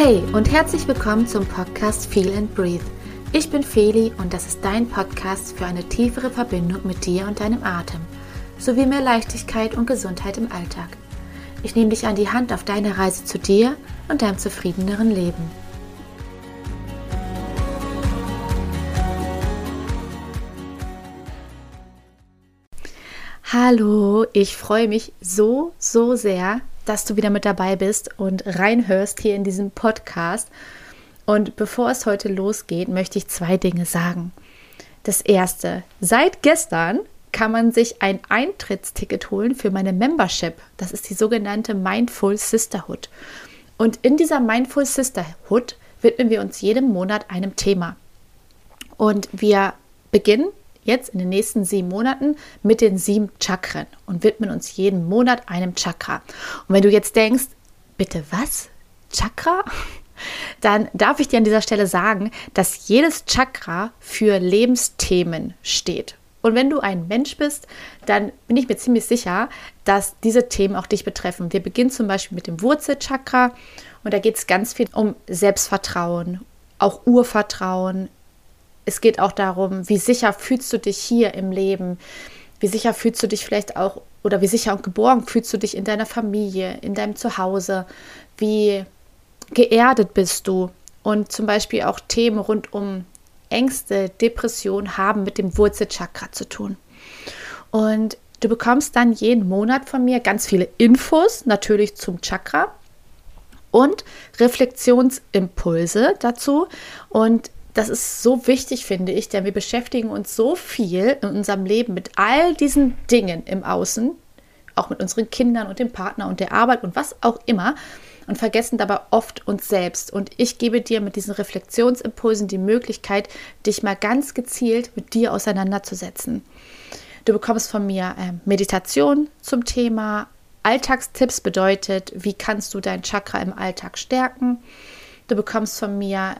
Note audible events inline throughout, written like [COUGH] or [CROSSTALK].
Hey und herzlich willkommen zum Podcast Feel and Breathe. Ich bin Feli und das ist dein Podcast für eine tiefere Verbindung mit dir und deinem Atem, sowie mehr Leichtigkeit und Gesundheit im Alltag. Ich nehme dich an die Hand auf deiner Reise zu dir und deinem zufriedeneren Leben. Hallo, ich freue mich so, so sehr, dass du wieder mit dabei bist und reinhörst hier in diesem Podcast. Und bevor es heute losgeht, möchte ich zwei Dinge sagen. Das erste, seit gestern kann man sich ein Eintrittsticket holen für meine Membership. Das ist die sogenannte Mindful Sisterhood. Und in dieser Mindful Sisterhood widmen wir uns jedem Monat einem Thema. Und wir beginnen jetzt in den nächsten sieben Monaten mit den sieben Chakren und widmen uns jeden Monat einem Chakra. Und wenn du jetzt denkst, bitte was? Chakra? [LAUGHS] Dann darf ich dir an dieser Stelle sagen, dass jedes Chakra für Lebensthemen steht. Und wenn du ein Mensch bist, dann bin ich mir ziemlich sicher, dass diese Themen auch dich betreffen. Wir beginnen zum Beispiel mit dem Wurzelchakra und da geht es ganz viel um Selbstvertrauen, auch Urvertrauen, es geht auch darum, wie sicher fühlst du dich hier im Leben? Wie sicher fühlst du dich vielleicht auch oder wie sicher und geborgen fühlst du dich in deiner Familie, in deinem Zuhause? Wie geerdet bist du? Und zum Beispiel auch Themen rund um Ängste, Depression haben mit dem Wurzelchakra zu tun. Und du bekommst dann jeden Monat von mir ganz viele Infos, natürlich zum Chakra und Reflexionsimpulse dazu. Und das ist so wichtig, finde ich, denn wir beschäftigen uns so viel in unserem Leben mit all diesen Dingen im Außen, auch mit unseren Kindern und dem Partner und der Arbeit und was auch immer und vergessen dabei oft uns selbst. Und ich gebe dir mit diesen Reflexionsimpulsen die Möglichkeit, dich mal ganz gezielt mit dir auseinanderzusetzen. Du bekommst von mir äh, Meditation zum Thema. Alltagstipps bedeutet, wie kannst du dein Chakra im Alltag stärken. Du bekommst von mir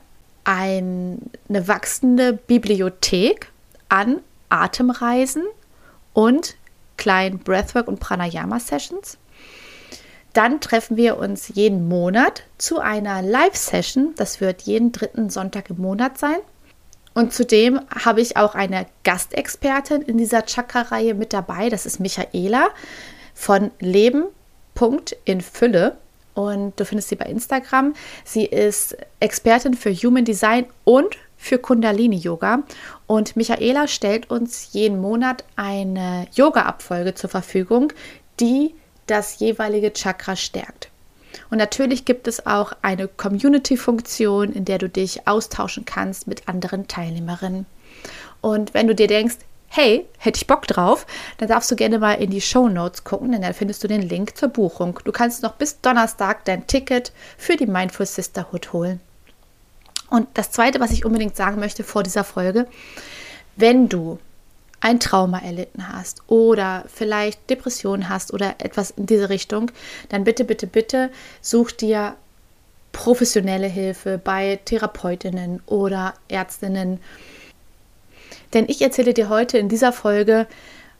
ein, eine wachsende Bibliothek an Atemreisen und kleinen Breathwork und Pranayama Sessions. Dann treffen wir uns jeden Monat zu einer Live-Session. Das wird jeden dritten Sonntag im Monat sein. Und zudem habe ich auch eine Gastexpertin in dieser Chakra-Reihe mit dabei. Das ist Michaela von Leben. in Fülle. Und du findest sie bei Instagram. Sie ist Expertin für Human Design und für Kundalini Yoga. Und Michaela stellt uns jeden Monat eine Yoga-Abfolge zur Verfügung, die das jeweilige Chakra stärkt. Und natürlich gibt es auch eine Community-Funktion, in der du dich austauschen kannst mit anderen Teilnehmerinnen. Und wenn du dir denkst, hey, hätte ich Bock drauf, dann darfst du gerne mal in die Show Notes gucken, denn da findest du den Link zur Buchung. Du kannst noch bis Donnerstag dein Ticket für die Mindful Sisterhood holen. Und das Zweite, was ich unbedingt sagen möchte vor dieser Folge, wenn du ein Trauma erlitten hast oder vielleicht Depressionen hast oder etwas in diese Richtung, dann bitte, bitte, bitte such dir professionelle Hilfe bei Therapeutinnen oder Ärztinnen denn ich erzähle dir heute in dieser Folge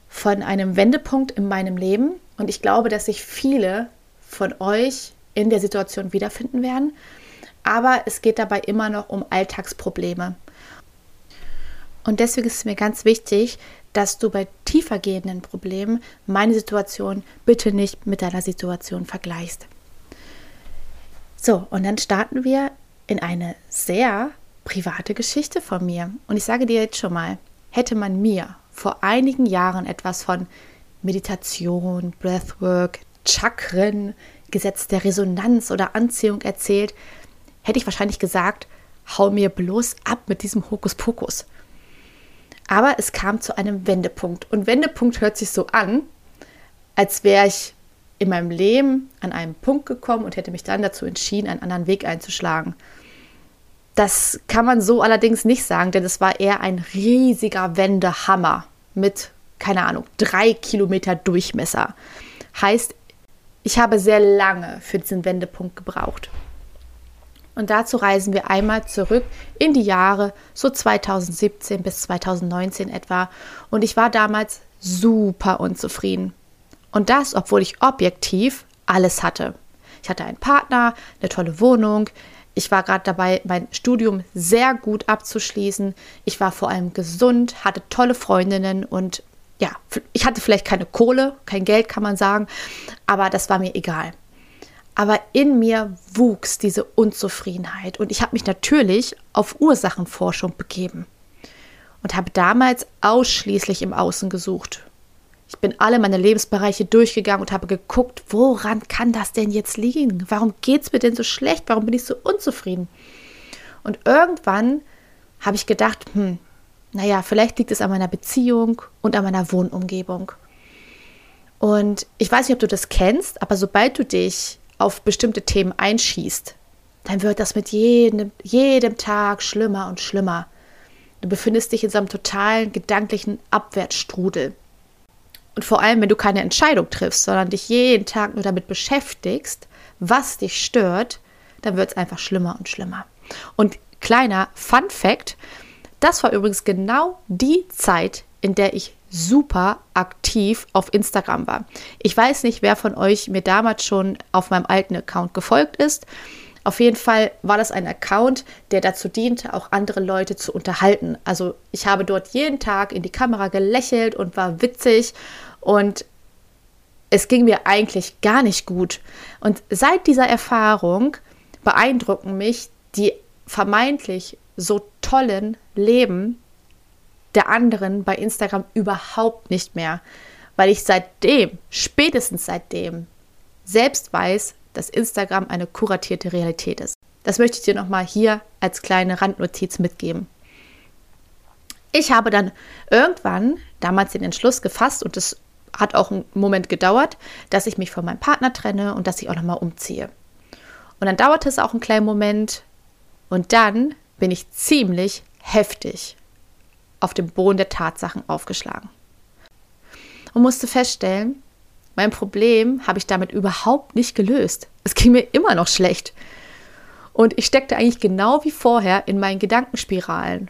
von einem Wendepunkt in meinem Leben und ich glaube, dass sich viele von euch in der Situation wiederfinden werden. Aber es geht dabei immer noch um Alltagsprobleme. Und deswegen ist es mir ganz wichtig, dass du bei tiefergehenden Problemen meine Situation bitte nicht mit deiner Situation vergleichst. So, und dann starten wir in eine sehr private Geschichte von mir. Und ich sage dir jetzt schon mal, hätte man mir vor einigen Jahren etwas von Meditation, Breathwork, Chakren, Gesetz der Resonanz oder Anziehung erzählt, hätte ich wahrscheinlich gesagt, hau mir bloß ab mit diesem Hokuspokus. Aber es kam zu einem Wendepunkt. Und Wendepunkt hört sich so an, als wäre ich in meinem Leben an einen Punkt gekommen und hätte mich dann dazu entschieden, einen anderen Weg einzuschlagen. Das kann man so allerdings nicht sagen, denn es war eher ein riesiger Wendehammer mit, keine Ahnung, drei Kilometer Durchmesser. Heißt, ich habe sehr lange für diesen Wendepunkt gebraucht. Und dazu reisen wir einmal zurück in die Jahre so 2017 bis 2019 etwa. Und ich war damals super unzufrieden. Und das, obwohl ich objektiv alles hatte. Ich hatte einen Partner, eine tolle Wohnung, Ich war gerade dabei, mein Studium sehr gut abzuschließen. Ich war vor allem gesund, hatte tolle Freundinnen und ja, ich hatte vielleicht keine Kohle, kein Geld kann man sagen, aber das war mir egal. Aber in mir wuchs diese Unzufriedenheit und ich habe mich natürlich auf Ursachenforschung begeben und habe damals ausschließlich im Außen gesucht. Bin alle meine Lebensbereiche durchgegangen und habe geguckt, woran kann das denn jetzt liegen? Warum geht es mir denn so schlecht? Warum bin ich so unzufrieden? Und irgendwann habe ich gedacht, hm, naja, vielleicht liegt es an meiner Beziehung und an meiner Wohnumgebung. Und ich weiß nicht, ob du das kennst, aber sobald du dich auf bestimmte Themen einschießt, dann wird das mit jedem, jedem Tag schlimmer und schlimmer. Du befindest dich in so einem totalen gedanklichen Abwärtsstrudel. Und vor allem, wenn du keine Entscheidung triffst, sondern dich jeden Tag nur damit beschäftigst, was dich stört, dann wird es einfach schlimmer und schlimmer. Und kleiner Fun Fact, das war übrigens genau die Zeit, in der ich super aktiv auf Instagram war. Ich weiß nicht, wer von euch mir damals schon auf meinem alten Account gefolgt ist. Auf jeden Fall war das ein Account, der dazu diente, auch andere Leute zu unterhalten. Also ich habe dort jeden Tag in die Kamera gelächelt und war witzig und es ging mir eigentlich gar nicht gut. Und seit dieser Erfahrung beeindrucken mich die vermeintlich so tollen Leben der anderen bei Instagram überhaupt nicht mehr, weil ich seitdem, spätestens seitdem, selbst weiß, dass Instagram eine kuratierte Realität ist. Das möchte ich dir nochmal hier als kleine Randnotiz mitgeben. Ich habe dann irgendwann damals den Entschluss gefasst und es hat auch einen Moment gedauert, dass ich mich von meinem Partner trenne und dass ich auch nochmal umziehe. Und dann dauerte es auch einen kleinen Moment und dann bin ich ziemlich heftig auf dem Boden der Tatsachen aufgeschlagen und musste feststellen, mein Problem habe ich damit überhaupt nicht gelöst. Es ging mir immer noch schlecht. Und ich steckte eigentlich genau wie vorher in meinen Gedankenspiralen.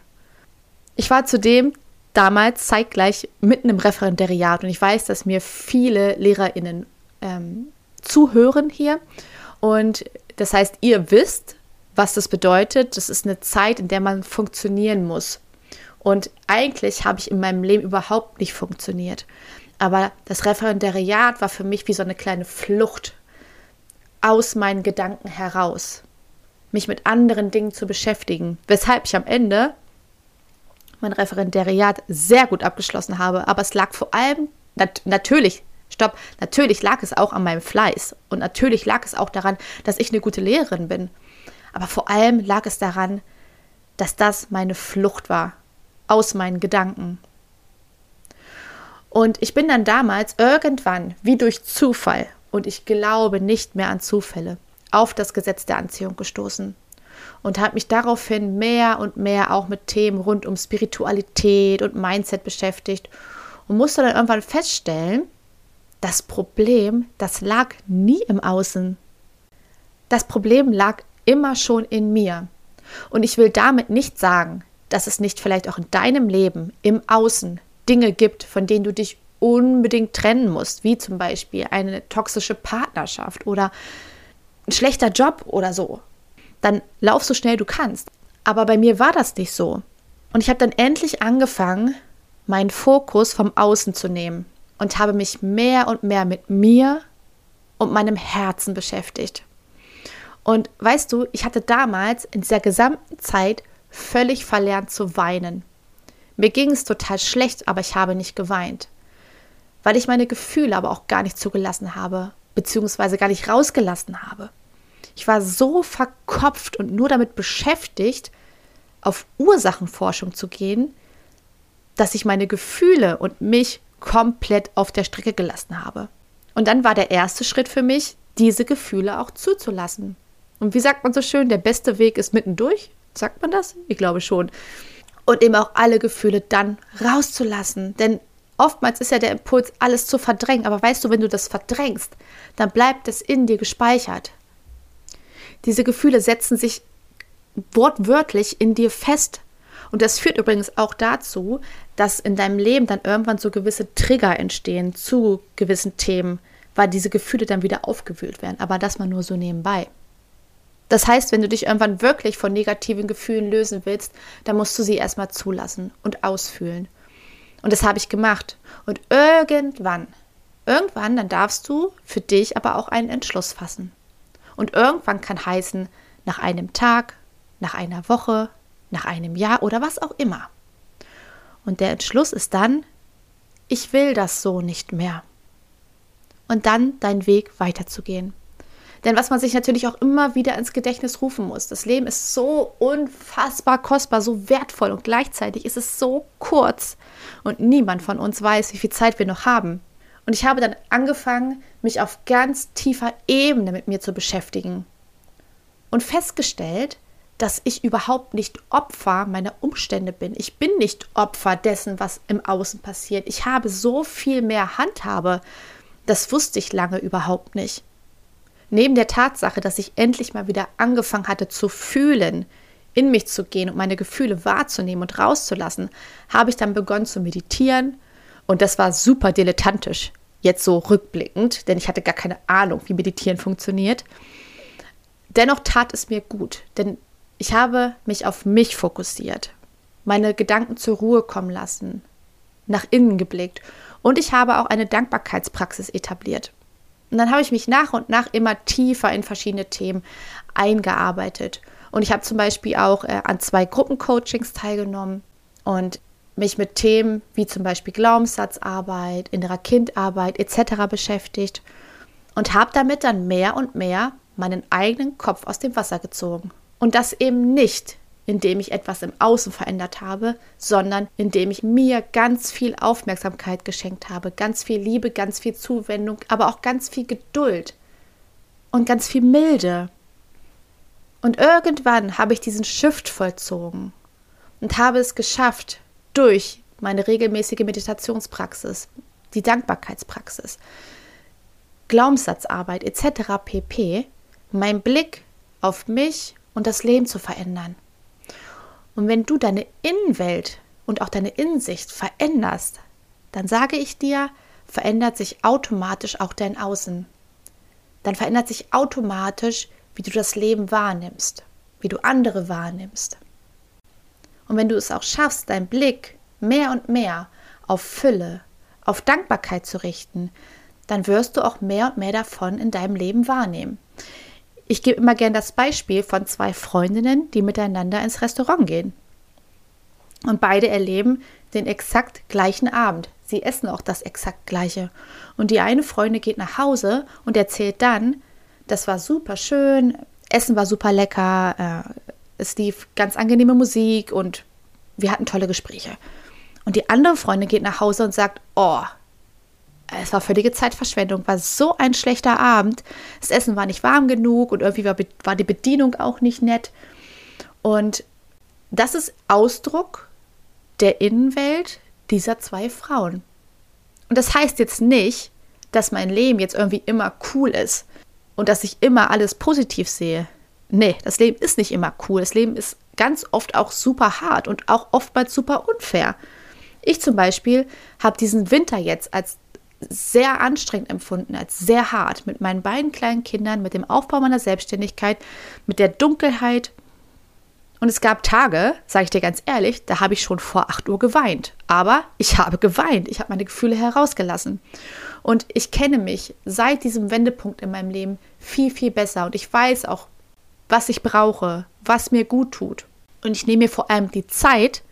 Ich war zudem damals zeitgleich mitten im Referendariat und ich weiß, dass mir viele LehrerInnen ähm, zuhören hier. Und das heißt, ihr wisst, was das bedeutet. Das ist eine Zeit, in der man funktionieren muss. Und eigentlich habe ich in meinem Leben überhaupt nicht funktioniert. Aber das Referendariat war für mich wie so eine kleine Flucht aus meinen Gedanken heraus, mich mit anderen Dingen zu beschäftigen, weshalb ich am Ende mein Referendariat sehr gut abgeschlossen habe. Aber es lag vor allem, nat natürlich, stopp, natürlich lag es auch an meinem Fleiß und natürlich lag es auch daran, dass ich eine gute Lehrerin bin. Aber vor allem lag es daran, dass das meine Flucht war aus meinen Gedanken. Und ich bin dann damals irgendwann, wie durch Zufall, und ich glaube nicht mehr an Zufälle, auf das Gesetz der Anziehung gestoßen und habe mich daraufhin mehr und mehr auch mit Themen rund um Spiritualität und Mindset beschäftigt und musste dann irgendwann feststellen, das Problem, das lag nie im Außen. Das Problem lag immer schon in mir. Und ich will damit nicht sagen, dass es nicht vielleicht auch in deinem Leben, im Außen, Dinge gibt, von denen du dich unbedingt trennen musst, wie zum Beispiel eine toxische Partnerschaft oder ein schlechter Job oder so. Dann lauf so schnell du kannst. Aber bei mir war das nicht so. Und ich habe dann endlich angefangen, meinen Fokus vom Außen zu nehmen und habe mich mehr und mehr mit mir und meinem Herzen beschäftigt. Und weißt du, ich hatte damals in dieser gesamten Zeit völlig verlernt zu weinen. Mir ging es total schlecht, aber ich habe nicht geweint, weil ich meine Gefühle aber auch gar nicht zugelassen habe, beziehungsweise gar nicht rausgelassen habe. Ich war so verkopft und nur damit beschäftigt, auf Ursachenforschung zu gehen, dass ich meine Gefühle und mich komplett auf der Strecke gelassen habe. Und dann war der erste Schritt für mich, diese Gefühle auch zuzulassen. Und wie sagt man so schön, der beste Weg ist mittendurch? Sagt man das? Ich glaube schon. Und eben auch alle Gefühle dann rauszulassen. Denn oftmals ist ja der Impuls, alles zu verdrängen. Aber weißt du, wenn du das verdrängst, dann bleibt es in dir gespeichert. Diese Gefühle setzen sich wortwörtlich in dir fest. Und das führt übrigens auch dazu, dass in deinem Leben dann irgendwann so gewisse Trigger entstehen zu gewissen Themen, weil diese Gefühle dann wieder aufgewühlt werden. Aber das mal nur so nebenbei. Das heißt, wenn du dich irgendwann wirklich von negativen Gefühlen lösen willst, dann musst du sie erstmal zulassen und ausfühlen. Und das habe ich gemacht. Und irgendwann, irgendwann, dann darfst du für dich aber auch einen Entschluss fassen. Und irgendwann kann heißen, nach einem Tag, nach einer Woche, nach einem Jahr oder was auch immer. Und der Entschluss ist dann, ich will das so nicht mehr. Und dann deinen Weg weiterzugehen. Denn was man sich natürlich auch immer wieder ins Gedächtnis rufen muss, das Leben ist so unfassbar kostbar, so wertvoll und gleichzeitig ist es so kurz und niemand von uns weiß, wie viel Zeit wir noch haben. Und ich habe dann angefangen, mich auf ganz tiefer Ebene mit mir zu beschäftigen und festgestellt, dass ich überhaupt nicht Opfer meiner Umstände bin. Ich bin nicht Opfer dessen, was im Außen passiert. Ich habe so viel mehr Handhabe. Das wusste ich lange überhaupt nicht. Neben der Tatsache, dass ich endlich mal wieder angefangen hatte zu fühlen, in mich zu gehen und meine Gefühle wahrzunehmen und rauszulassen, habe ich dann begonnen zu meditieren. Und das war super dilettantisch, jetzt so rückblickend, denn ich hatte gar keine Ahnung, wie Meditieren funktioniert. Dennoch tat es mir gut, denn ich habe mich auf mich fokussiert, meine Gedanken zur Ruhe kommen lassen, nach innen geblickt und ich habe auch eine Dankbarkeitspraxis etabliert. Und dann habe ich mich nach und nach immer tiefer in verschiedene Themen eingearbeitet. Und ich habe zum Beispiel auch äh, an zwei Gruppencoachings teilgenommen und mich mit Themen wie zum Beispiel Glaubenssatzarbeit, innerer Kindarbeit etc. beschäftigt und habe damit dann mehr und mehr meinen eigenen Kopf aus dem Wasser gezogen. Und das eben nicht, indem ich etwas im Außen verändert habe, sondern indem ich mir ganz viel Aufmerksamkeit geschenkt habe, ganz viel Liebe, ganz viel Zuwendung, aber auch ganz viel Geduld und ganz viel Milde. Und irgendwann habe ich diesen Shift vollzogen und habe es geschafft, durch meine regelmäßige Meditationspraxis, die Dankbarkeitspraxis, Glaubenssatzarbeit etc. pp, mein Blick auf mich und das Leben zu verändern. Und wenn du deine Innenwelt und auch deine Innensicht veränderst, dann sage ich dir, verändert sich automatisch auch dein Außen. Dann verändert sich automatisch, wie du das Leben wahrnimmst, wie du andere wahrnimmst. Und wenn du es auch schaffst, deinen Blick mehr und mehr auf Fülle, auf Dankbarkeit zu richten, dann wirst du auch mehr und mehr davon in deinem Leben wahrnehmen. Ich gebe immer gern das Beispiel von zwei Freundinnen, die miteinander ins Restaurant gehen. Und beide erleben den exakt gleichen Abend. Sie essen auch das exakt gleiche. Und die eine Freundin geht nach Hause und erzählt dann, das war super schön, Essen war super lecker, äh, es lief ganz angenehme Musik und wir hatten tolle Gespräche. Und die andere Freundin geht nach Hause und sagt, oh, es war völlige Zeitverschwendung, war so ein schlechter Abend. Das Essen war nicht warm genug und irgendwie war, war die Bedienung auch nicht nett. Und das ist Ausdruck der Innenwelt dieser zwei Frauen. Und das heißt jetzt nicht, dass mein Leben jetzt irgendwie immer cool ist und dass ich immer alles positiv sehe. Nee, das Leben ist nicht immer cool. Das Leben ist ganz oft auch super hart und auch oftmals super unfair. Ich zum Beispiel habe diesen Winter jetzt als sehr anstrengend empfunden, als sehr hart mit meinen beiden kleinen Kindern, mit dem Aufbau meiner Selbstständigkeit, mit der Dunkelheit. Und es gab Tage, sage ich dir ganz ehrlich, da habe ich schon vor 8 Uhr geweint. Aber ich habe geweint. Ich habe meine Gefühle herausgelassen. Und ich kenne mich seit diesem Wendepunkt in meinem Leben viel, viel besser. Und ich weiß auch, was ich brauche, was mir gut tut. Und ich nehme mir vor allem die Zeit,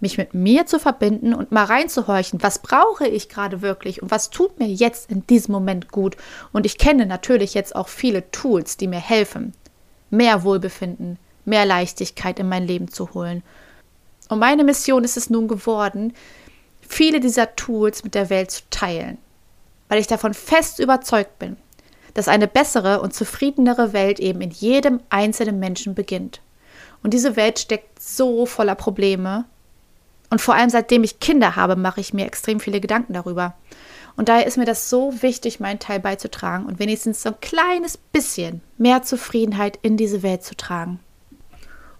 mich mit mir zu verbinden und mal reinzuhorchen, was brauche ich gerade wirklich und was tut mir jetzt in diesem Moment gut. Und ich kenne natürlich jetzt auch viele Tools, die mir helfen, mehr Wohlbefinden, mehr Leichtigkeit in mein Leben zu holen. Und meine Mission ist es nun geworden, viele dieser Tools mit der Welt zu teilen, weil ich davon fest überzeugt bin, dass eine bessere und zufriedenere Welt eben in jedem einzelnen Menschen beginnt. Und diese Welt steckt so voller Probleme, und vor allem seitdem ich Kinder habe, mache ich mir extrem viele Gedanken darüber. Und daher ist mir das so wichtig, meinen Teil beizutragen und wenigstens so ein kleines bisschen mehr Zufriedenheit in diese Welt zu tragen.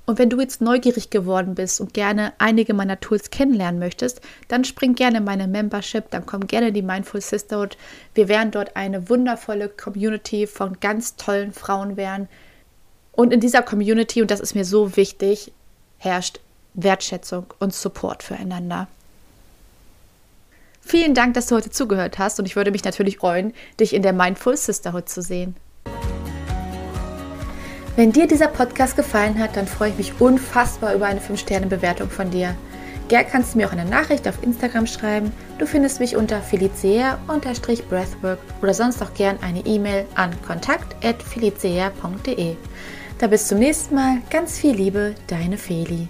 Und wenn du jetzt neugierig geworden bist und gerne einige meiner Tools kennenlernen möchtest, dann spring gerne in meine Membership, dann komm gerne in die Mindful Sisterhood. Wir werden dort eine wundervolle Community von ganz tollen Frauen werden, Und in dieser Community, und das ist mir so wichtig, herrscht Wertschätzung und Support füreinander. Vielen Dank, dass du heute zugehört hast und ich würde mich natürlich freuen, dich in der Mindful Sisterhood zu sehen. Wenn dir dieser Podcast gefallen hat, dann freue ich mich unfassbar über eine 5-Sterne-Bewertung von dir. Gern kannst du mir auch eine Nachricht auf Instagram schreiben. Du findest mich unter felicea-breathwork oder sonst auch gern eine E-Mail an kontakt.felicea.de. Da bis zum nächsten Mal. Ganz viel Liebe, deine Feli.